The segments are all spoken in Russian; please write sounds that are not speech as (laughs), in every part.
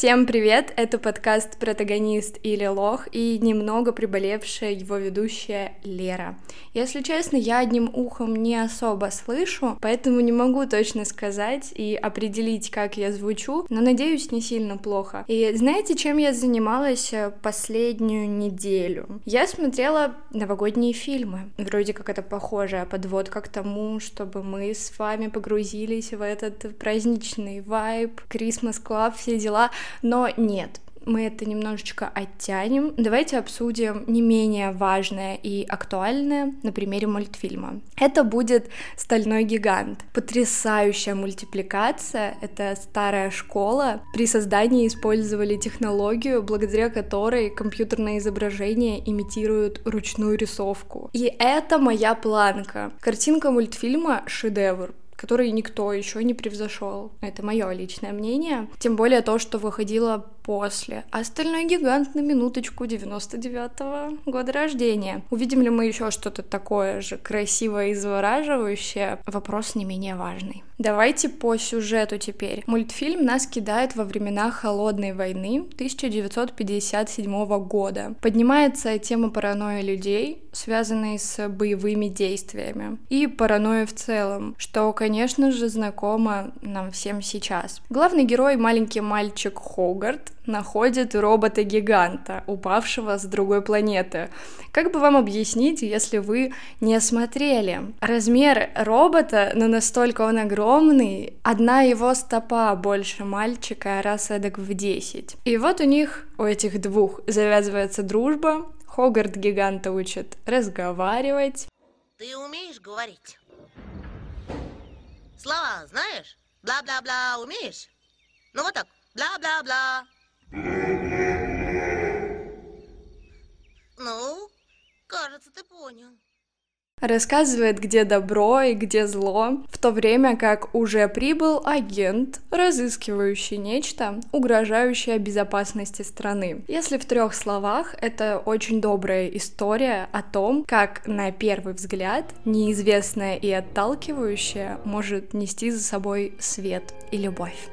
Всем привет! Это подкаст «Протагонист» или «Лох» и немного приболевшая его ведущая Лера. Если честно, я одним ухом не особо слышу, поэтому не могу точно сказать и определить, как я звучу, но надеюсь, не сильно плохо. И знаете, чем я занималась э, последнюю неделю? Я смотрела новогодние фильмы. Вроде как это похожая подводка к тому, чтобы мы с вами погрузились в этот праздничный вайб, Christmas Club, все дела. Но нет, мы это немножечко оттянем. Давайте обсудим не менее важное и актуальное на примере мультфильма. Это будет «Стальной гигант». Потрясающая мультипликация, это старая школа. При создании использовали технологию, благодаря которой компьютерное изображение имитирует ручную рисовку. И это моя планка. Картинка мультфильма — шедевр который никто еще не превзошел. Это мое личное мнение. Тем более то, что выходило после. Остальной гигант на минуточку 99-го года рождения. Увидим ли мы еще что-то такое же красивое и завораживающее? Вопрос не менее важный. Давайте по сюжету теперь. Мультфильм нас кидает во времена Холодной войны 1957 года. Поднимается тема паранойи людей, связанной с боевыми действиями, и паранойи в целом, что, конечно же, знакомо нам всем сейчас. Главный герой — маленький мальчик Хогарт, находит робота-гиганта, упавшего с другой планеты. Как бы вам объяснить, если вы не смотрели? Размер робота, но настолько он огромный, одна его стопа больше мальчика раз эдак в 10. И вот у них, у этих двух, завязывается дружба, Хогарт гиганта учит разговаривать. Ты умеешь говорить? Слова знаешь? Бла-бла-бла умеешь? Ну вот так, бла-бла-бла. Ну, кажется, ты понял. Рассказывает, где добро и где зло, в то время как уже прибыл агент, разыскивающий нечто, угрожающее безопасности страны. Если в трех словах, это очень добрая история о том, как на первый взгляд неизвестное и отталкивающее может нести за собой свет и любовь.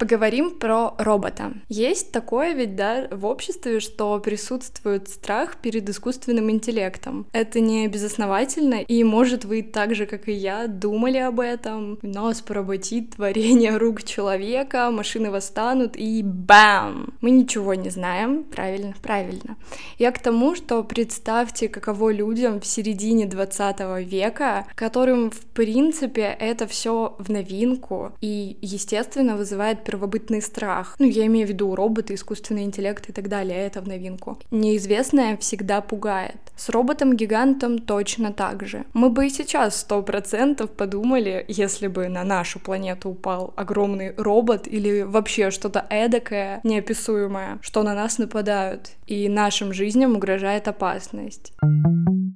Поговорим про робота. Есть такое ведь, да, в обществе, что присутствует страх перед искусственным интеллектом. Это не безосновательно, и, может, вы так же, как и я, думали об этом. Нас поработит творение рук человека, машины восстанут, и бам! Мы ничего не знаем. Правильно, правильно. Я к тому, что представьте, каково людям в середине 20 века, которым, в принципе, это все в новинку, и, естественно, вызывает первобытный страх. Ну, я имею в виду роботы, искусственный интеллект и так далее, это в новинку. Неизвестное всегда пугает. С роботом-гигантом точно так же. Мы бы и сейчас сто процентов подумали, если бы на нашу планету упал огромный робот или вообще что-то эдакое, неописуемое, что на нас нападают, и нашим жизням угрожает опасность.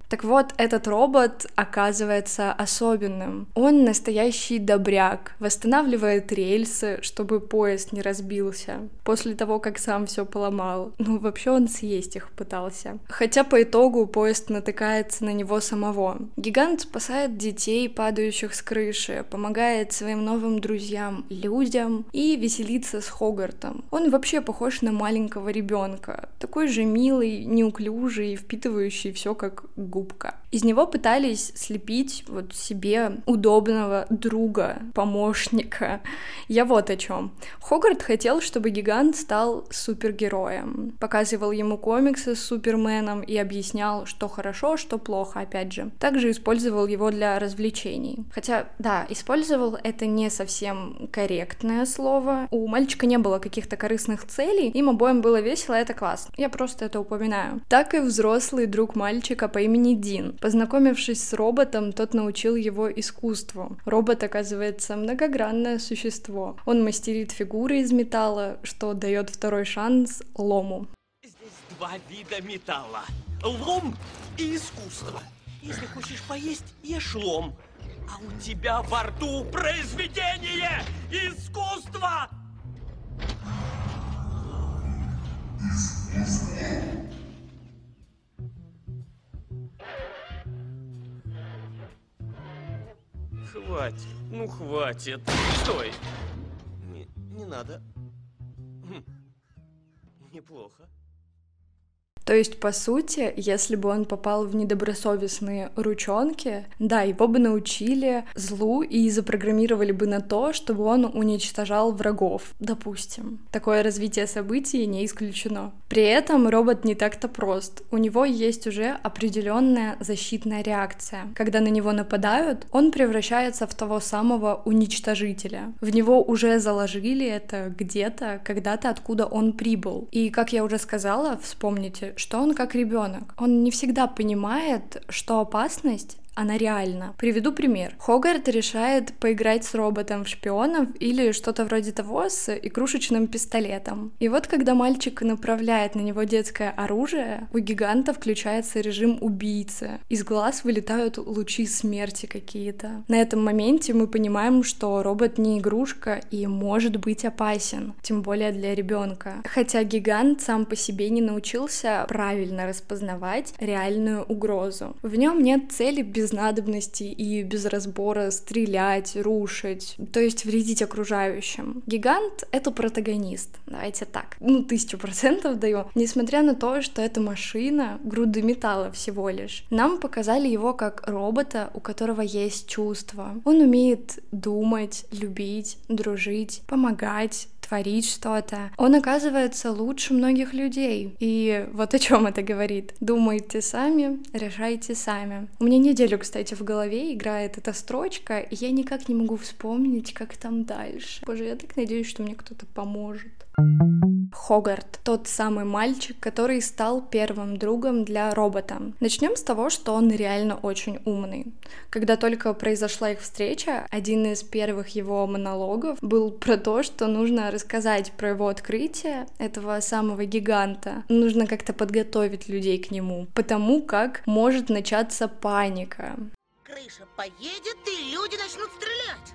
Так вот, этот робот оказывается особенным. Он настоящий добряк, восстанавливает рельсы, чтобы поезд не разбился, после того, как сам все поломал. Ну, вообще он съесть их пытался. Хотя по итогу поезд натыкается на него самого. Гигант спасает детей, падающих с крыши, помогает своим новым друзьям, людям и веселится с Хогартом. Он вообще похож на маленького ребенка, такой же милый, неуклюжий, впитывающий все как губка. Из него пытались слепить вот себе удобного друга, помощника. Я вот о чем. Хогарт хотел, чтобы гигант стал супергероем. Показывал ему комиксы с Суперменом и объяснял, что хорошо, что плохо, опять же. Также использовал его для развлечений. Хотя, да, использовал это не совсем корректное слово. У мальчика не было каких-то корыстных целей, им обоим было весело, это классно. Я просто это упоминаю. Так и взрослый друг мальчика по имени Дин. Познакомившись с роботом, тот научил его искусству. Робот, оказывается, многогранное существо. Он мастерит фигуры из металла, что дает второй шанс лому. Здесь два вида металла. Лом и искусство. Если хочешь поесть, ешь лом. А у тебя во рту произведение искусства! Хватит, ну хватит. Стой. Не, надо. Хм. Неплохо. То есть, по сути, если бы он попал в недобросовестные ручонки, да, его бы научили злу и запрограммировали бы на то, чтобы он уничтожал врагов, допустим. Такое развитие событий не исключено. При этом робот не так-то прост. У него есть уже определенная защитная реакция. Когда на него нападают, он превращается в того самого уничтожителя. В него уже заложили это где-то, когда-то, откуда он прибыл. И, как я уже сказала, вспомните, что он как ребенок. Он не всегда понимает, что опасность она реальна. Приведу пример. Хогарт решает поиграть с роботом в шпионов или что-то вроде того с игрушечным пистолетом. И вот когда мальчик направляет на него детское оружие, у гиганта включается режим убийцы. Из глаз вылетают лучи смерти какие-то. На этом моменте мы понимаем, что робот не игрушка и может быть опасен, тем более для ребенка. Хотя гигант сам по себе не научился правильно распознавать реальную угрозу. В нем нет цели без без надобности и без разбора стрелять, рушить, то есть вредить окружающим. Гигант — это протагонист, давайте так, ну, тысячу процентов даю. Несмотря на то, что это машина, груды металла всего лишь, нам показали его как робота, у которого есть чувства. Он умеет думать, любить, дружить, помогать, творить что-то, он оказывается лучше многих людей. И вот о чем это говорит. Думайте сами, решайте сами. У меня неделю, кстати, в голове играет эта строчка, и я никак не могу вспомнить, как там дальше. Боже, я так надеюсь, что мне кто-то поможет. Хогарт, тот самый мальчик, который стал первым другом для робота. Начнем с того, что он реально очень умный. Когда только произошла их встреча, один из первых его монологов был про то, что нужно рассказать про его открытие, этого самого гиганта. Нужно как-то подготовить людей к нему, потому как может начаться паника. Крыша поедет, и люди начнут стрелять.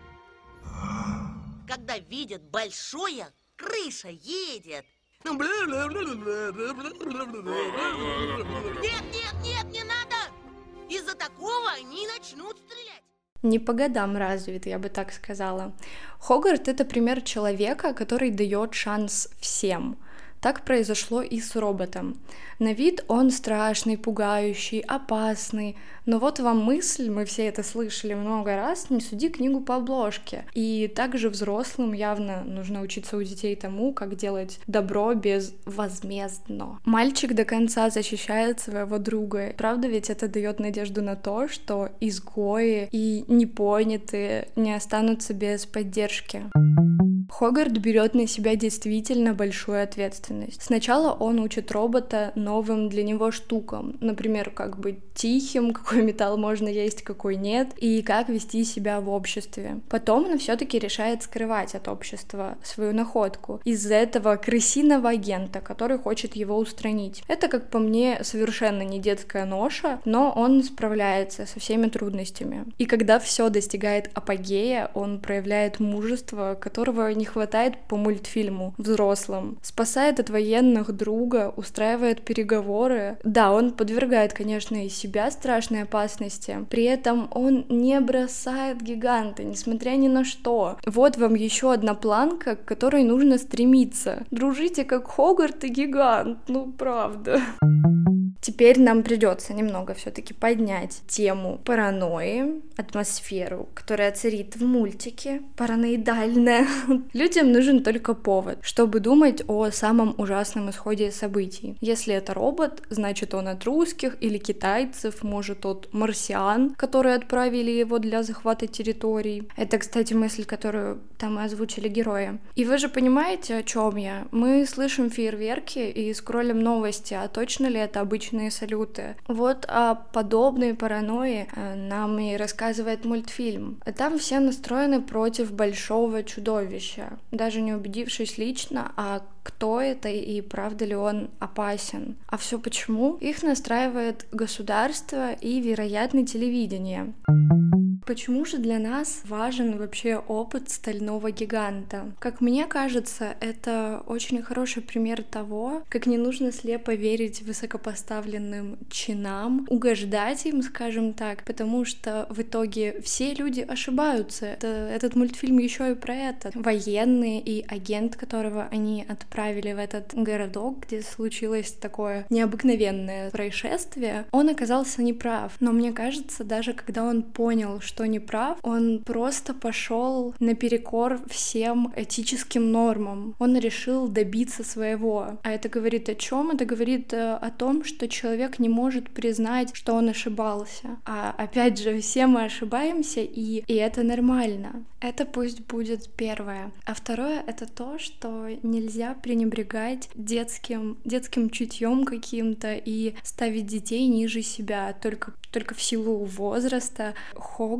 Когда видят большое крыша едет. Нет, нет, нет, не надо! Из-за такого они начнут стрелять. Не по годам развит, я бы так сказала. Хогарт — это пример человека, который дает шанс всем — так произошло и с роботом. На вид он страшный, пугающий, опасный, но вот вам мысль, мы все это слышали много раз, не суди книгу по обложке. И также взрослым явно нужно учиться у детей тому, как делать добро без возмездно. Мальчик до конца защищает своего друга. Правда ведь это дает надежду на то, что изгои и непонятые не останутся без поддержки. Хогарт берет на себя действительно большую ответственность. Сначала он учит робота новым для него штукам, например, как быть тихим, (laughs) какой металл можно есть, какой нет, и как вести себя в обществе. Потом он все-таки решает скрывать от общества свою находку из-за этого крысиного агента, который хочет его устранить. Это, как по мне, совершенно не детская ноша, но он справляется со всеми трудностями. И когда все достигает апогея, он проявляет мужество, которого не хватает по мультфильму взрослым. Спасает от военных друга, устраивает переговоры. Да, он подвергает, конечно, и себя страшной опасности. При этом он не бросает гиганта, несмотря ни на что. Вот вам еще одна планка, к которой нужно стремиться. Дружите как Хогарт и гигант, ну правда. Теперь нам придется немного все-таки поднять тему паранойи, атмосферу, которая царит в мультике, параноидальная. (laughs) Людям нужен только повод, чтобы думать о самом ужасном исходе событий. Если это робот, значит он от русских или китайцев, может от марсиан, которые отправили его для захвата территорий. Это, кстати, мысль, которую там и озвучили герои. И вы же понимаете, о чем я? Мы слышим фейерверки и скроллим новости, а точно ли это обычно обычные салюты. Вот о подобной паранойи э, нам и рассказывает мультфильм. Там все настроены против большого чудовища, даже не убедившись лично, а кто это и правда ли он опасен. А все почему? Их настраивает государство и, вероятно, телевидение. Почему же для нас важен вообще опыт стального гиганта? Как мне кажется, это очень хороший пример того, как не нужно слепо верить высокопоставленным чинам, угождать им, скажем так, потому что в итоге все люди ошибаются. Это, этот мультфильм еще и про это. Военные и агент, которого они отправили в этот городок, где случилось такое необыкновенное происшествие, он оказался неправ. Но мне кажется, даже когда он понял, что неправ, он просто пошел наперекор всем этическим нормам. Он решил добиться своего. А это говорит о чем? Это говорит э, о том, что человек не может признать, что он ошибался. А опять же, все мы ошибаемся, и, и это нормально. Это пусть будет первое. А второе — это то, что нельзя пренебрегать детским, детским чутьем каким-то и ставить детей ниже себя только, только в силу возраста.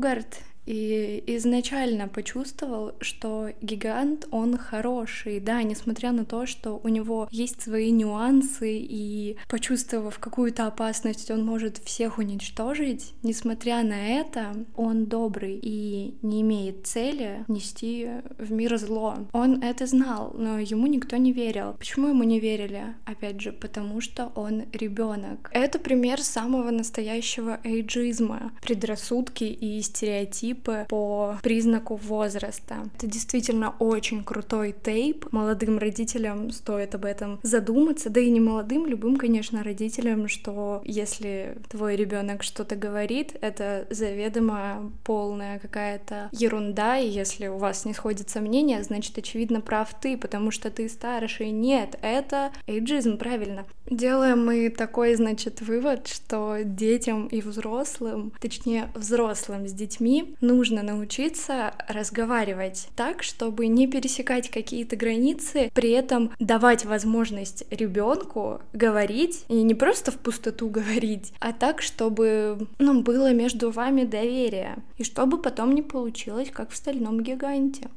Хогарт и изначально почувствовал, что гигант, он хороший, да, несмотря на то, что у него есть свои нюансы, и почувствовав какую-то опасность, он может всех уничтожить, несмотря на это, он добрый и не имеет цели нести в мир зло. Он это знал, но ему никто не верил. Почему ему не верили? Опять же, потому что он ребенок. Это пример самого настоящего эйджизма, предрассудки и стереотипы типы по признаку возраста. Это действительно очень крутой тейп. Молодым родителям стоит об этом задуматься, да и не молодым, любым, конечно, родителям, что если твой ребенок что-то говорит, это заведомо полная какая-то ерунда, и если у вас не сходится мнение, значит, очевидно, прав ты, потому что ты старший. Нет, это эйджизм, правильно. Делаем мы такой, значит, вывод, что детям и взрослым, точнее, взрослым с детьми нужно научиться разговаривать так, чтобы не пересекать какие-то границы, при этом давать возможность ребенку говорить, и не просто в пустоту (laughs) говорить, а так, чтобы ну, было между вами доверие, и чтобы потом не получилось, как в стальном гиганте.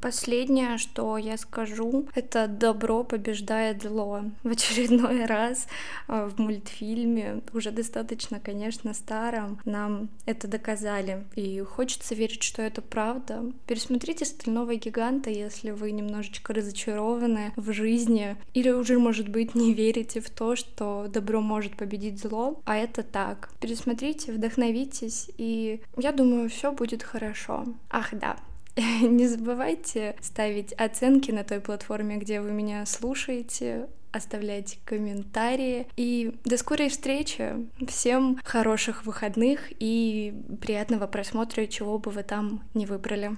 Последнее, что я скажу, это добро побеждает зло. В очередной (laughs) раз э, в мультфильме, уже достаточно, конечно, старом, нам это доказали. И хочется верить, что это правда. Пересмотрите «Стального гиганта», если вы немножечко разочарованы в жизни, или уже, может быть, не верите в то, что добро может победить зло, а это так. Пересмотрите, вдохновитесь, и я думаю, все будет хорошо. Ах, да, (laughs) Не забывайте ставить оценки на той платформе, где вы меня слушаете, оставлять комментарии. И до скорой встречи. Всем хороших выходных и приятного просмотра, чего бы вы там не выбрали.